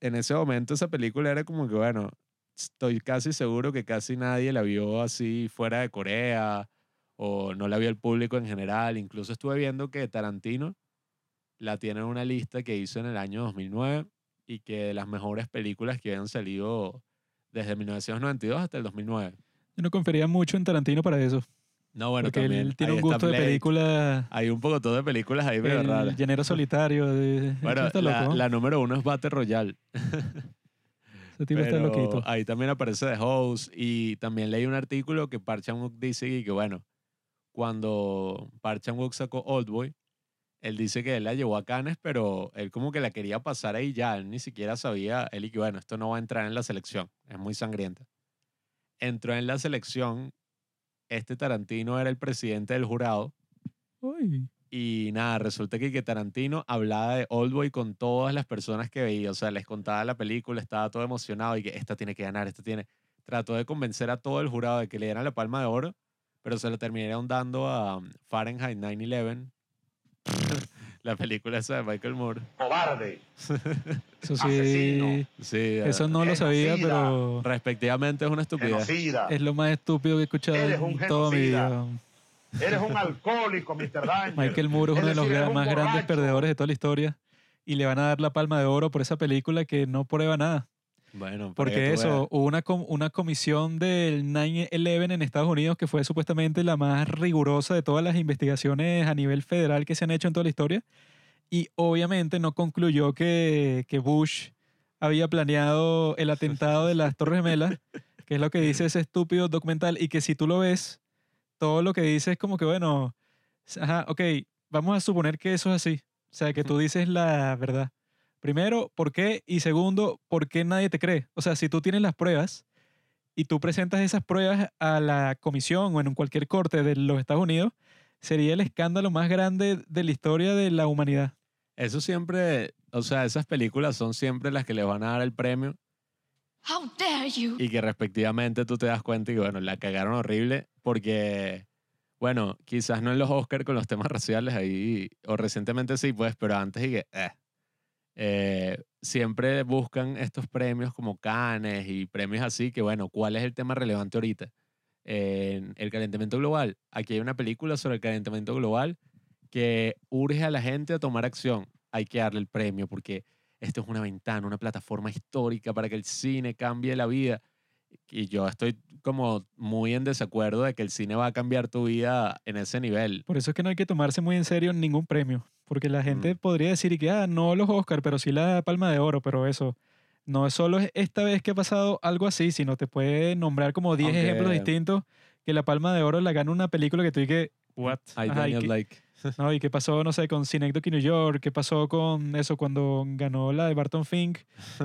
en ese momento esa película era como que, bueno, estoy casi seguro que casi nadie la vio así fuera de Corea o no la vio el público en general. Incluso estuve viendo que Tarantino la tiene en una lista que hizo en el año 2009 y que las mejores películas que habían salido desde 1992 hasta el 2009. Yo no confería mucho en Tarantino para eso. No, bueno, porque también. él tiene ahí un está gusto de Blade. película. Hay un poco todo de películas ahí El raras. llanero solitario. De, Bueno, está la, loco. la número uno es Battle Royale. Ese tipo está pero loquito. ahí también aparece The Host y también leí un artículo que Park Chan-wook dice y que bueno, cuando Park Chan-wook sacó Oldboy, él dice que él la llevó a Cannes, pero él como que la quería pasar ahí ya, él ni siquiera sabía, él y que bueno, esto no va a entrar en la selección, es muy sangrienta. Entró en la selección, este Tarantino era el presidente del jurado Uy, y nada, resulta que, que Tarantino hablaba de Oldboy con todas las personas que veía. O sea, les contaba la película, estaba todo emocionado y que esta tiene que ganar, esta tiene. Trató de convencer a todo el jurado de que le dieran la palma de oro, pero se lo terminaron dando a um, Fahrenheit 9-11, la película esa de Michael Moore. cobarde, eso sí. Asesino. Sí, Eso no lo sabía, pero respectivamente es una estupidez. genocida. es lo más estúpido que he escuchado Eres en un toda mi vida. Eres un alcohólico, Mr. Danger. Michael Moore es uno de los un más grandes perdedores de toda la historia. Y le van a dar la palma de oro por esa película que no prueba nada. Bueno, Porque eso, hubo una, com- una comisión del 9-11 en Estados Unidos que fue supuestamente la más rigurosa de todas las investigaciones a nivel federal que se han hecho en toda la historia. Y obviamente no concluyó que, que Bush había planeado el atentado de las Torres Gemelas, que es lo que dice ese estúpido documental, y que si tú lo ves, todo lo que dice es como que, bueno, ajá, ok, vamos a suponer que eso es así. O sea, que tú dices la verdad. Primero, ¿por qué? Y segundo, ¿por qué nadie te cree? O sea, si tú tienes las pruebas y tú presentas esas pruebas a la comisión o en cualquier corte de los Estados Unidos, sería el escándalo más grande de la historia de la humanidad. Eso siempre, o sea, esas películas son siempre las que les van a dar el premio How dare you? y que respectivamente tú te das cuenta y que, bueno, la cagaron horrible porque, bueno, quizás no en los Oscars con los temas raciales ahí, o recientemente sí, pues, pero antes y que, eh, eh, siempre buscan estos premios como Cannes y premios así, que, bueno, ¿cuál es el tema relevante ahorita? El calentamiento global. Aquí hay una película sobre el calentamiento global que urge a la gente a tomar acción. Hay que darle el premio porque esto es una ventana, una plataforma histórica para que el cine cambie la vida. Y yo estoy como muy en desacuerdo de que el cine va a cambiar tu vida en ese nivel. Por eso es que no hay que tomarse muy en serio ningún premio. Porque la gente Mm. podría decir que, ah, no los Oscar, pero sí la Palma de Oro, pero eso. No es solo es esta vez que ha pasado algo así, sino te puede nombrar como 10 ejemplos distintos que la Palma de Oro la gana una película que tú dices, what? I Ajá, ¿y qué- like. No, ¿y qué pasó, no sé, con Synecdoche New York? ¿Qué pasó con eso cuando ganó la de Barton Fink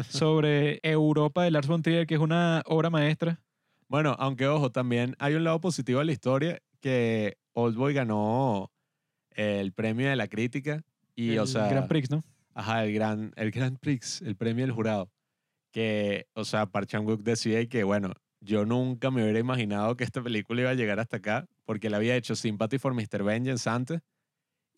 sobre Europa de Lars von Trier, que es una obra maestra? Bueno, aunque ojo, también hay un lado positivo a la historia que Oldboy ganó el premio de la crítica y, el o sea, Grand Prix, ¿no? Ajá, el gran, el Grand Prix, el premio del jurado. Que, o sea, Park Chan-wook decía que, bueno, yo nunca me hubiera imaginado que esta película iba a llegar hasta acá, porque él había hecho Sympathy for Mr. Vengeance antes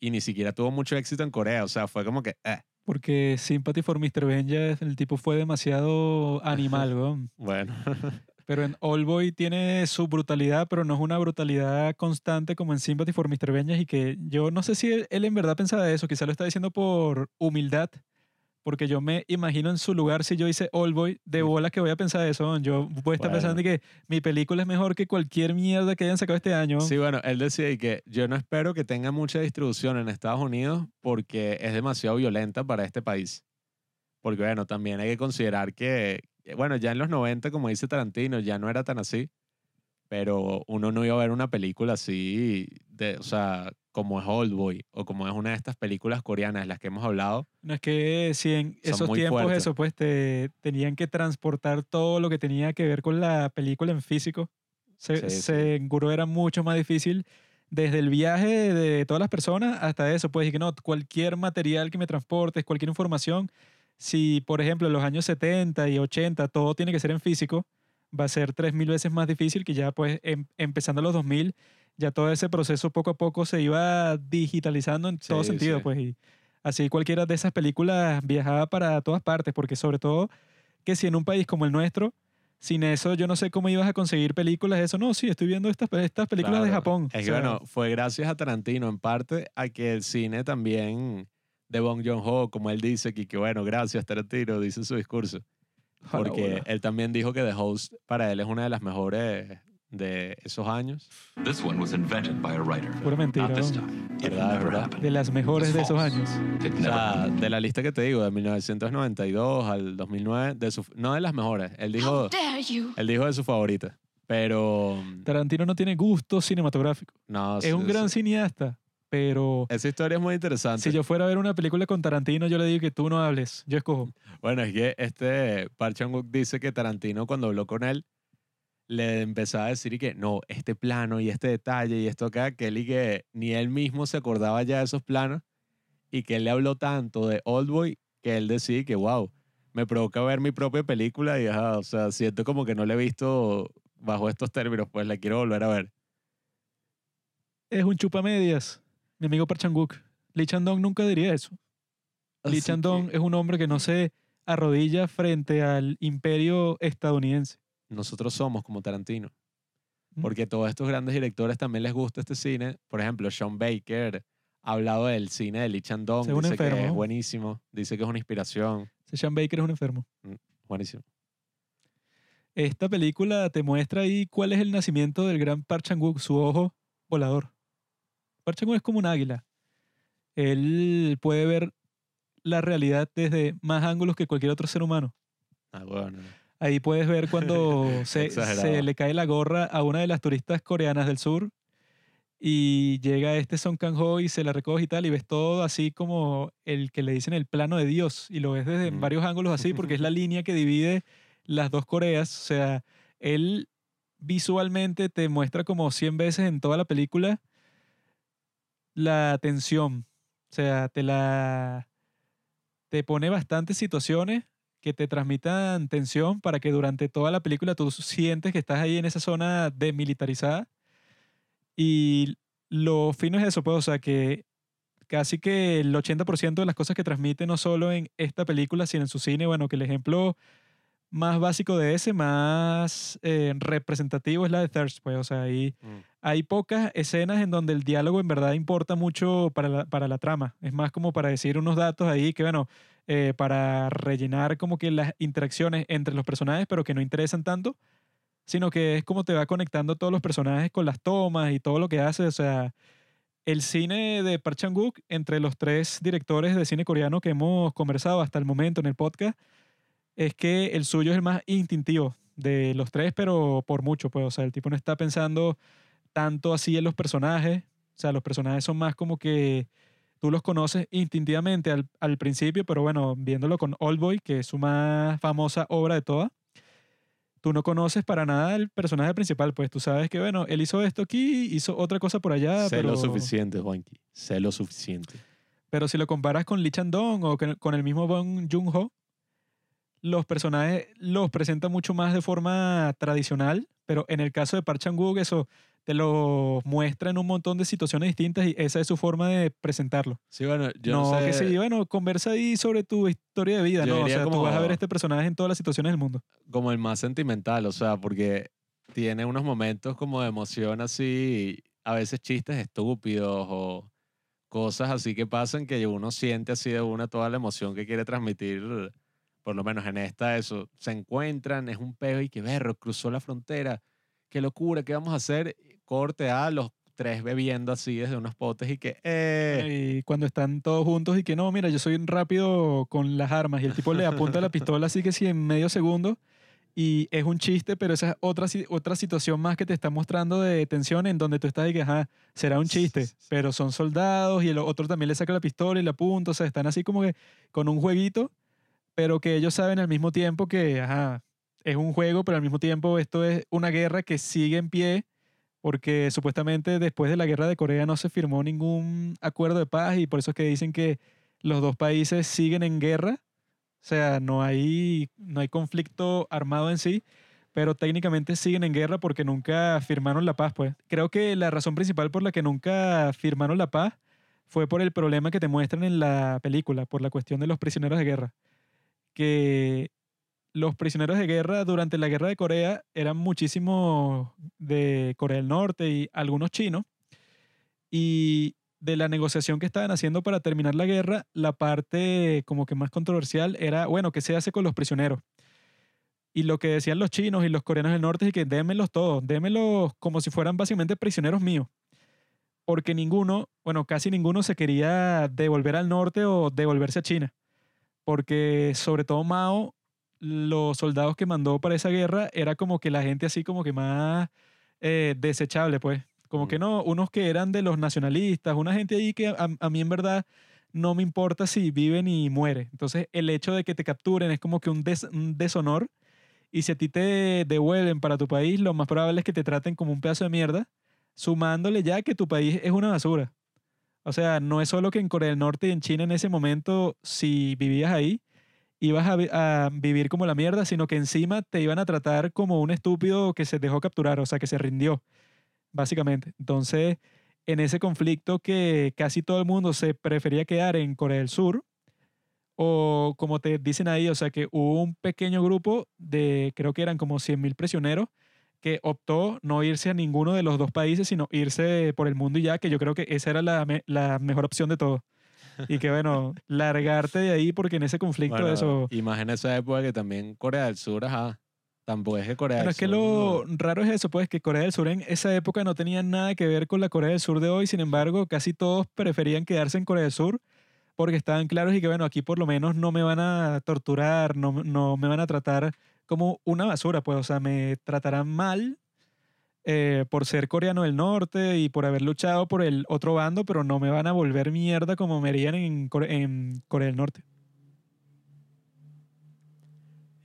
y ni siquiera tuvo mucho éxito en Corea. O sea, fue como que, eh, Porque Sympathy for Mr. Vengeance, el tipo fue demasiado animal, weón. bueno. Pero en Allboy tiene su brutalidad, pero no es una brutalidad constante como en Sympathy for Mr. Vengeance y que yo no sé si él, él en verdad pensaba eso, quizá lo está diciendo por humildad, porque yo me imagino en su lugar si yo hice Allboy, de bola que voy a pensar eso, yo voy a estar Bueno. pensando que mi película es mejor que cualquier mierda que hayan sacado este año. Sí, bueno, él decía que yo no espero que tenga mucha distribución en Estados Unidos porque es demasiado violenta para este país. Porque, bueno, también hay que considerar que, bueno, ya en los 90, como dice Tarantino, ya no era tan así, pero uno no iba a ver una película así, de, o sea, como es Oldboy o como es una de estas películas coreanas de las que hemos hablado. No es que si en esos tiempos fuertes. eso, pues te tenían que transportar todo lo que tenía que ver con la película en físico. Se, Sí, seguro era mucho más difícil desde el viaje de todas las personas hasta eso, pues, y que no, cualquier material que me transportes, cualquier información, si por ejemplo en los años 70 y 80 todo tiene que ser en físico, va a ser 3.000 veces más difícil que ya pues em- empezando los 2000, ya todo ese proceso poco a poco se iba digitalizando en todo Sí, sentido, sí. pues, y así cualquiera de esas películas viajaba para todas partes, porque sobre todo que si en un país como el nuestro, sin eso yo no sé cómo ibas a conseguir películas, eso no, sí, estoy viendo estas, pe- estas películas de Claro. Japón. Es o que, sea, bueno, fue gracias a Tarantino, en parte, a que el cine también de Bong Joon-ho, como él dice, que, que bueno, gracias Tarantino, dice en su discurso. Porque bola. él también dijo que The Host para él es una de las mejores de esos años. This one was invented by a writer. Pura mentira. Not this ¿no? time. It Verdad, never verdad. De las mejores de esos años. O sea, de la lista que te digo, de 1992 al 2009, de su, no de las mejores. Él dijo, él dijo de su favorita. Pero Tarantino no tiene gusto cinematográfico. no, Es un sí, gran cineasta, pero Esa historia es muy interesante. si yo fuera a ver una película con Tarantino, yo le digo que tú no hables. Yo escojo. Bueno, es que este Park Chan-wook dice que Tarantino cuando habló con él le empezaba a decir y que no, este plano y este detalle y esto acá, que él y que ni él mismo se acordaba ya de esos planos y que él le habló tanto de Oldboy que él decía que wow, me provoca ver mi propia película y ajá, o sea, siento como que no la he visto bajo estos términos, pues la quiero volver a ver. Es un chupamedias. Mi amigo Park Chan-wook. Lee Chan-dong nunca diría eso. Lee Así Chan-dong que es un hombre que no se arrodilla frente al imperio estadounidense. nosotros somos como Tarantino. Mm. porque todos estos grandes directores también les gusta este cine. Por ejemplo, Sean Baker ha hablado del cine de Lee Chan-dong, dice que es buenísimo, dice que es una inspiración, Sean Baker es un enfermo. buenísimo. Esta película te muestra ahí cuál es el nacimiento del gran Park Chan-wook, su ojo volador. Chan-wook es como un águila. Él puede ver la realidad desde más ángulos que cualquier otro ser humano. Ah, bueno. Ahí puedes ver cuando se le cae la gorra a una de las turistas coreanas del sur y llega este Song Kang-ho y se la recoge y tal y ves todo así como el que le dicen el plano de Dios y lo ves desde Mm. varios ángulos así porque es la línea que divide las dos Coreas. O sea, él visualmente te muestra como 100 veces en toda la película la tensión. O sea, te la te pone bastantes situaciones que te transmitan tensión para que durante toda la película tú sientes que estás ahí en esa zona demilitarizada. Y lo fino es eso, pues, o sea, que casi que el 80% de las cosas que transmite no solo en esta película, sino en su cine, bueno, que el ejemplo más básico de ese, más eh, representativo es la de Thirst, pues, o sea, ahí Mm. hay pocas escenas en donde el diálogo en verdad importa mucho para la, para la trama. Es más como para decir unos datos ahí que, bueno, eh, para rellenar como que las interacciones entre los personajes, pero que no interesan tanto, sino que es como te va conectando todos los personajes con las tomas y todo lo que hace. O sea, el cine de Park Chan-wook, entre los tres directores de cine coreano que hemos conversado hasta el momento en el podcast, es que el suyo es el más instintivo de los tres, pero por mucho, pues, o sea, el tipo no está pensando tanto así en los personajes, o sea, los personajes son más como que tú los conoces instintivamente al, al principio, pero bueno, viéndolo con Oldboy, que es su más famosa obra de todas, tú no conoces para nada el personaje principal, pues tú sabes que, bueno, él hizo esto aquí, hizo otra cosa por allá, sé pero, lo suficiente, Juanqui, sé lo suficiente. pero si lo comparas con Lee Chan-dong o con, el mismo Bong Joon-ho, los personajes los presenta mucho más de forma tradicional, pero en el caso de Park Chan-wook eso te lo muestra en un montón de situaciones distintas y esa es su forma de presentarlo. Sí, bueno, yo no, no, sé, que sí, bueno, conversa ahí sobre tu historia de vida, Yo ¿no? O sea, tú como- vas a ver este personaje en todas las situaciones del mundo. como el más sentimental, o sea, porque tiene unos momentos como de emoción así, a veces chistes estúpidos o cosas así que pasan que uno siente así de una toda la emoción que quiere transmitir, por lo menos en esta eso, se encuentran, es un peo y que berro, cruzó la frontera, qué locura, ¿qué vamos a hacer? Corte a los tres bebiendo así desde unos potes y que, eh, Y cuando están todos juntos y que no, mira, yo soy rápido con las armas y el tipo le apunta la pistola así que sí en medio segundo y es un chiste, pero esa es otra, otra situación más que te está mostrando de tensión en donde tú estás y que, ajá, será un chiste, pero son soldados y el otro también le saca la pistola y la apunta, o sea, están así como que con un jueguito, pero que ellos saben al mismo tiempo que, ajá, es un juego, pero al mismo tiempo esto es una guerra que sigue en pie porque supuestamente después de la guerra de Corea no se firmó ningún acuerdo de paz y por eso es que dicen que los dos países siguen en guerra. O sea, no hay, no hay conflicto armado en sí, pero técnicamente siguen en guerra porque nunca firmaron la paz, pues. Creo que la razón principal por la que nunca firmaron la paz fue por el problema que te muestran en la película, por la cuestión de los prisioneros de guerra. Que los prisioneros de guerra durante la guerra de Corea eran muchísimos de Corea del Norte y algunos chinos. Y de la negociación que estaban haciendo para terminar la guerra, la parte como que más controversial era, bueno, ¿qué se hace con los prisioneros? Y lo que decían los chinos y los coreanos del norte es que démelos todos, démelos como si fueran básicamente prisioneros míos. Porque ninguno, bueno, casi ninguno se quería devolver al norte o devolverse a China. Porque sobre todo Mao, los soldados que mandó para esa guerra era como que la gente así como que más eh, desechable, pues. Como que no, unos que eran de los nacionalistas, una gente ahí que a, a mí en verdad no me importa si vive ni muere. Entonces el hecho de que te capturen es como que un, des- un deshonor y si a ti te devuelven para tu país, lo más probable es que te traten como un pedazo de mierda, sumándole ya que tu país es una basura. O sea, no es solo que en Corea del Norte y en China en ese momento, si vivías ahí, ibas a, vi- a vivir como la mierda, sino que encima te iban a tratar como un estúpido que se dejó capturar, o sea, que se rindió, básicamente. Entonces, en ese conflicto que casi todo el mundo se prefería quedar en Corea del Sur, o como te dicen ahí, o sea, que hubo un pequeño grupo de, creo que eran como 100.000 prisioneros, que optó no irse a ninguno de los dos países, sino irse por el mundo y ya, que yo creo que esa era la, me- la mejor opción de todo. Y que bueno, largarte de ahí porque en ese conflicto Bueno, eso... En esa época que también Corea del Sur, ajá. Tampoco es que Corea Pero del es que Sur. lo raro es eso, pues que Corea del Sur en esa época no tenía nada que ver con la Corea del Sur de hoy, sin embargo, casi todos preferían quedarse en Corea del Sur porque estaban claros y que bueno, aquí por lo menos no me van a torturar, no, no me van a tratar como una basura, pues, o sea, me tratarán mal eh, por ser coreano del norte y por haber luchado por el otro bando, pero no me van a volver mierda como me harían en, Core- en Corea del Norte.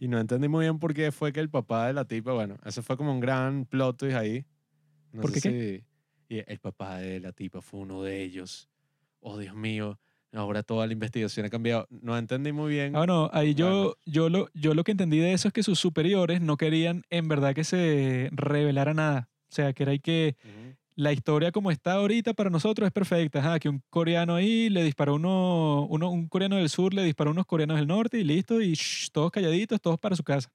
Y no entendí muy bien por qué fue que el papá de la tipa, bueno, ese fue como un gran plot twist ahí. No ¿Por sé qué si- y el papá de la tipa fue uno de ellos. Oh, Dios mío. Ahora toda la investigación ha cambiado. No entendí muy bien. Ah, bueno, ahí yo, yo, lo, yo lo que entendí de eso es que sus superiores no querían en verdad que se revelara nada. O sea, que era que la historia como está ahorita para nosotros es perfecta. Ajá, que un coreano ahí le disparó uno, uno, un coreano del sur le disparó a unos coreanos del norte y listo, y shh, todos calladitos, todos para su casa.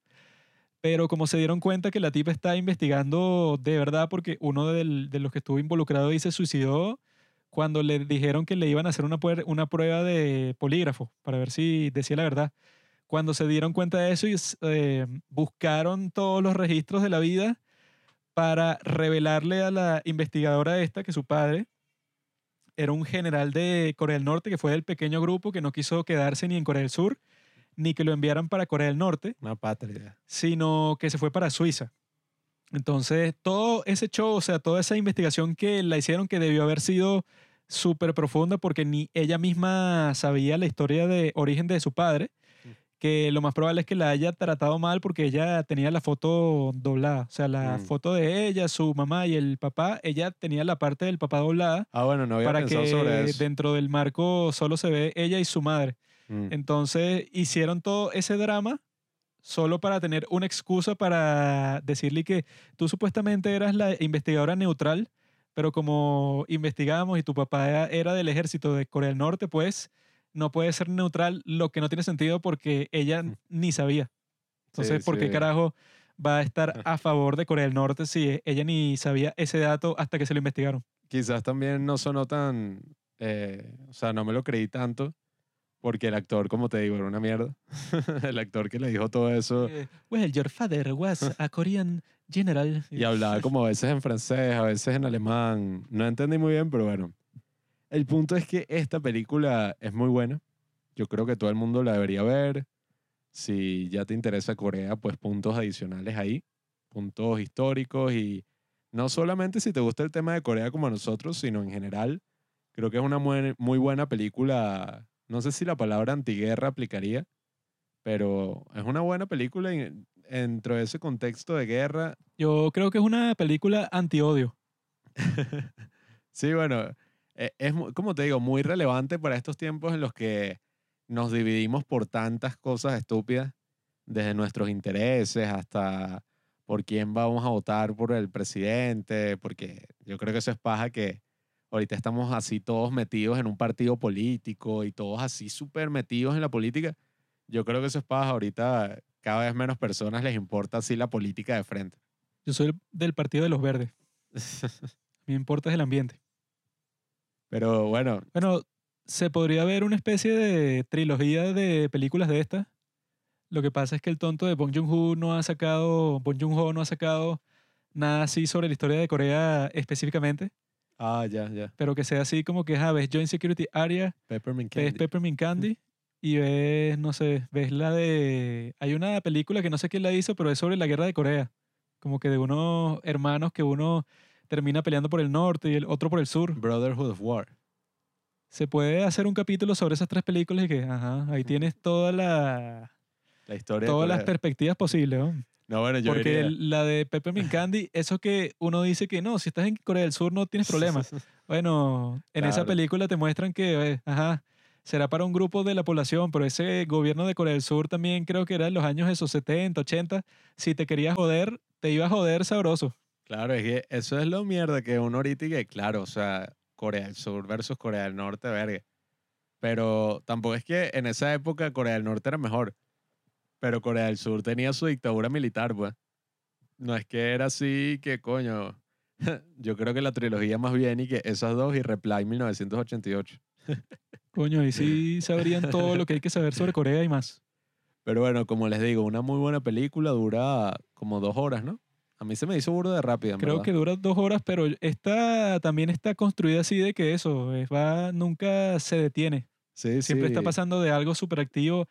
Pero como se dieron cuenta que la tipa está investigando de verdad porque uno del- de los que estuvo involucrado ahí se suicidó cuando le dijeron que le iban a hacer una, prueba de polígrafo para ver si decía la verdad. Cuando se dieron cuenta de eso y eh, buscaron todos los registros de la vida para revelarle a la investigadora esta que su padre era un general de Corea del Norte que fue del pequeño grupo que no quiso quedarse ni en Corea del Sur ni que lo enviaran para Corea del Norte Una patria. sino que se fue para Suiza. Entonces, todo ese show, o sea, toda esa investigación que la hicieron, que debió haber sido súper profunda, porque ni ella misma sabía la historia de origen de su padre, Mm. que lo más probable es que la haya tratado mal porque ella tenía la foto doblada. O sea, la Mm. foto de ella, su mamá y el papá, ella tenía la parte del papá doblada Ah, bueno, no había para pensado que sobre eso. dentro del marco solo se ve ella y su madre. Mm. Entonces hicieron todo ese drama solo para tener una excusa para decirle que tú supuestamente eras la investigadora neutral, pero como investigamos y tu papá era- del ejército de Corea del Norte, pues no puede ser neutral, lo que no tiene sentido porque ella ni sabía. Entonces, Sí, ¿por qué sí. carajo va a estar a favor de Corea del Norte si ella ni sabía ese dato hasta que se lo investigaron? Quizás también no sonó tan. eh, o sea, no me lo creí tanto. Porque el actor, como te digo, era una mierda. el actor que le dijo todo eso. Eh, well, your father was a Korean general. Y hablaba como a veces en francés, a veces en alemán. No entendí muy bien, pero bueno. El punto es que esta película es muy buena. Yo creo que todo el mundo la debería ver. Si ya te interesa Corea, pues puntos adicionales ahí. Puntos históricos y no solamente si te gusta el tema de Corea como a nosotros, sino en general. Creo que es una muy, muy buena película. No sé si la palabra antiguerra aplicaría, pero es una buena película dentro de ese contexto de guerra Yo creo que es una película anti-odio. Sí, bueno, e- es, como te digo, muy relevante para estos tiempos en los que nos dividimos por tantas cosas estúpidas, desde nuestros intereses hasta por quién vamos a votar por el presidente, porque yo creo que eso es paja que ahorita estamos así todos metidos en un partido político y todos así súper metidos en la política. Yo creo que eso es paja. Ahorita cada vez menos personas les importa así la política de frente. Yo soy del Partido de los Verdes. A mí me importa es el ambiente. Pero bueno, Bueno, se podría ver una especie de trilogía de películas de estas, Lo que pasa es que el tonto de Bong Joon-ho no ha sacado, Bong Joon-ho no ha sacado nada así sobre la historia de Corea específicamente, Ah, ya, ya. pero que sea así como que, ah, ves Joint Security Area, Peppermint ves. Peppermint Candy y ves, no sé, ves la de... Hay una película que no sé quién la hizo, pero es sobre la guerra de Corea. Como que de unos hermanos que uno termina peleando por el norte y el otro por el sur. Brotherhood of War. Se puede hacer un capítulo sobre esas tres películas y que, ajá, ahí tienes toda la, La historia de todas las perspectivas posibles. ¿no? No, bueno, yo Porque diría- la de Peppermint Candy, eso que uno dice que no, si estás en Corea del Sur no tienes problemas. Bueno, en esa película te muestran que, eh, ajá, será para un grupo de la población, pero ese gobierno de Corea del Sur también creo que era en los años esos 70, 80. Si te querías joder, te iba a joder sabroso. Claro, es que eso es lo mierda que uno ahorita y que, claro, o sea, Corea del Sur versus Corea del Norte, verga. Pero tampoco es que en esa época Corea del Norte era mejor. Pero Corea del Sur tenía su dictadura militar, pues. No es que era así que, coño. Yo creo que la trilogía más bien y que esas dos y Reply 1988. Coño, y sí sabrían todo lo que hay que saber sobre Corea y más. Pero bueno, como les digo, una muy buena película dura como dos horas, ¿no? A mí se me hizo burda de rápida, Creo verdad. que dura dos horas, pero esta también está construida así de que eso, es- va, nunca se detiene. Sí, Siempre está pasando de algo súper activo,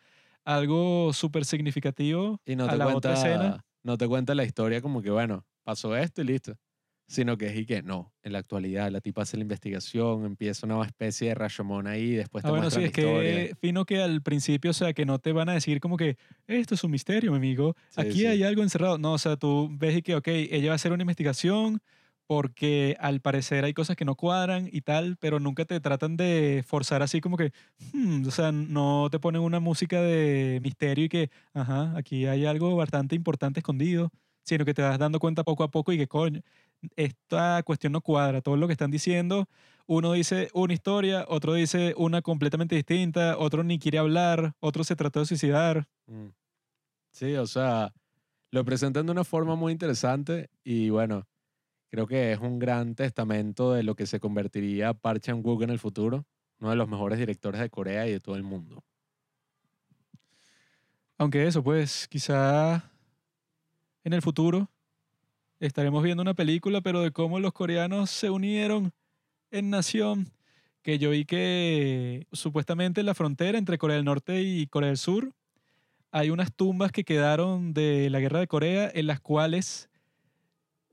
algo súper significativo Y no a te, la otra escena. cuenta, no te cuenta la historia como que, bueno, pasó esto y listo. Sino que es y que no, en la actualidad la tipa hace la investigación, empieza una especie de Rashomon ahí, después te Ah, bueno, sí, muestran es la historia. que fino que al principio, o sea, que no te van a decir como que esto es un misterio, mi amigo. Sí, Aquí sí. hay algo encerrado. No, o sea, tú ves y que, ok, ella va a hacer una investigación porque al parecer hay cosas que no cuadran y tal, pero nunca te tratan de forzar así como que, hmm, o sea, no te ponen una música de misterio y que, ajá, aquí hay algo bastante importante escondido, sino que te vas dando cuenta poco a poco y que, coño, esta cuestión no cuadra. Todo lo que están diciendo uno dice una historia, otro dice una completamente distinta, otro ni quiere hablar, otro se trató de suicidar. Mm. Sí, o sea, lo presentan de una forma muy interesante y bueno, creo que es un gran testamento de lo que se convertiría Park Chan-wook en el futuro, uno de los mejores directores de Corea y de todo el mundo. Aunque eso, pues, quizá en el futuro estaremos viendo una película, pero de cómo los coreanos se unieron en nación, que yo vi que supuestamente en la frontera entre Corea del Norte y Corea del Sur hay unas tumbas que quedaron de la guerra de Corea en las cuales,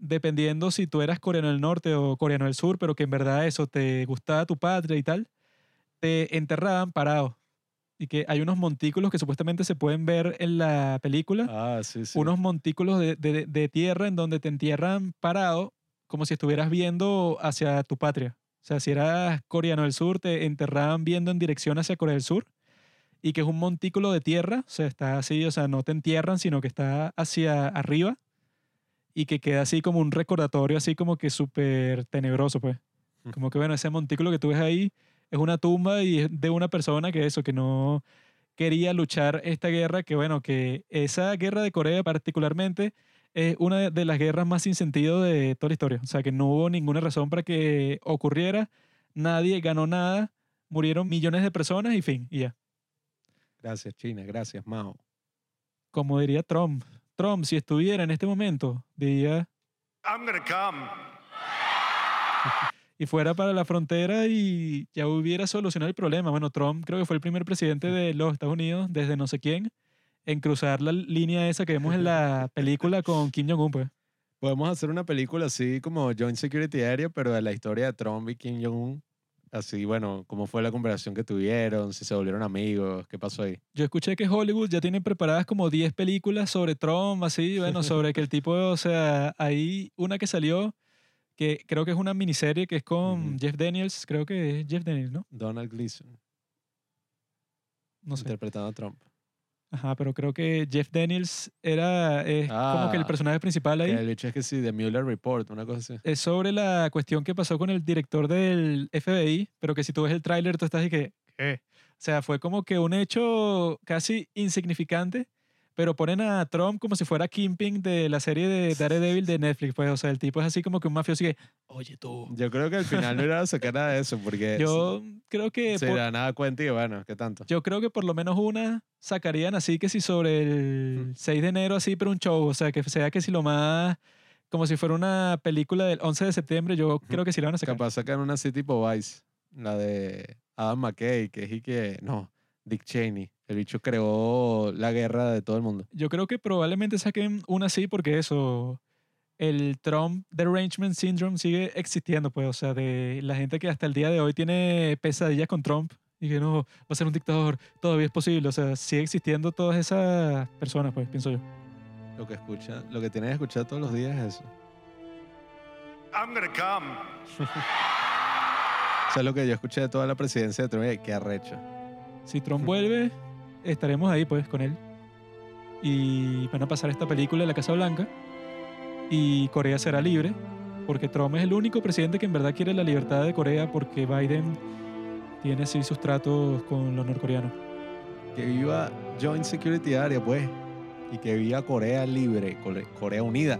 dependiendo si tú eras coreano del norte o coreano del sur, pero que en verdad eso te gustaba tu patria y tal, te enterraban parado. Y que hay unos montículos que supuestamente se pueden ver en la película Ah, sí, sí. unos montículos de, de- de tierra en donde te entierran parado como si estuvieras viendo hacia tu patria. O sea, si eras coreano del sur, te enterraban viendo en dirección hacia Corea del Sur y que es un montículo de tierra, o sea, está así, o sea, no te entierran, sino que está hacia arriba y que queda así como un recordatorio, así como que súper tenebroso, pues. Como que, bueno, ese montículo que tú ves ahí es una tumba y es de una persona que eso, que no quería luchar esta guerra, que bueno, que esa guerra de Corea particularmente es una de- las guerras más sin sentido de toda la historia. O sea, que no hubo ninguna razón para que ocurriera, nadie ganó nada, murieron millones de personas y fin, y ya. Gracias, China. Gracias, Mao. Como diría Trump, Trump, si estuviera en este momento, diría, I'm gonna come. y fuera para la frontera y ya hubiera solucionado el problema. Bueno, Trump creo que fue el primer presidente de los Estados Unidos desde no sé quién en cruzar la línea esa que vemos en la película con Kim Jong-un, pues. Podemos hacer una película así como Joint Security Area, pero de la historia de Trump y Kim Jong-un. Así, bueno, cómo fue la conversación que tuvieron, si se volvieron amigos, qué pasó ahí. Yo escuché que Hollywood ya tiene preparadas como 10 películas sobre Trump, así, bueno, sobre que el tipo, o sea, hay una que salió que creo que es una miniserie que es con. Jeff Daniels, creo que es Jeff Daniels, ¿no? Donald Gleason, No sé. interpretando a Trump. Ajá, pero creo que Jeff Daniels era es como que el Ah, personaje principal ahí. El bicho es que sí, de Mueller Report, una cosa así. Es sobre la cuestión que pasó con el director del FBI, pero que si tú ves el tráiler, tú estás y que, ¿qué? O sea, fue como que un hecho casi insignificante, pero ponen a Trump como si fuera Kingpin de la serie de Daredevil de Netflix. Pues, o sea, el tipo es así como que un mafioso que, oye tú. Yo creo que al final no irá a sacar nada de eso porque Yo creo que se por- da nada cuenta y bueno, ¿qué tanto? yo creo que por lo menos una sacarían así que si sobre el 6 de enero así, pero un show, o sea, que sea que si lo más como si fuera una película del 11 de septiembre, yo creo que sí la van a sacar. Capaz sacan una así tipo Vice, la de Adam McKay, que es y que, no, Dick Cheney. El bicho creó la guerra de todo el mundo. Yo creo que probablemente saquen una así porque eso, el Trump Derangement Syndrome sigue existiendo, pues, o sea, de la gente que hasta el día de hoy tiene pesadillas con Trump y que no, va a ser un dictador, todavía es posible, o sea, sigue existiendo todas esas personas, pues, pienso yo. Lo que escucha, lo que tienes que escuchar todos los días es eso. I'm gonna come. Eso es lo que yo escuché de toda la presidencia de Trump. Qué arrecho. Si Trump vuelve, estaremos ahí, pues, con él. Y van a pasar esta película en la Casa Blanca y Corea será libre porque Trump es el único presidente que en verdad quiere la libertad de Corea porque Biden tiene así sus tratos con los norcoreanos. Que viva Joint Security Area, pues. Y que viva Corea libre, Core- Corea unida.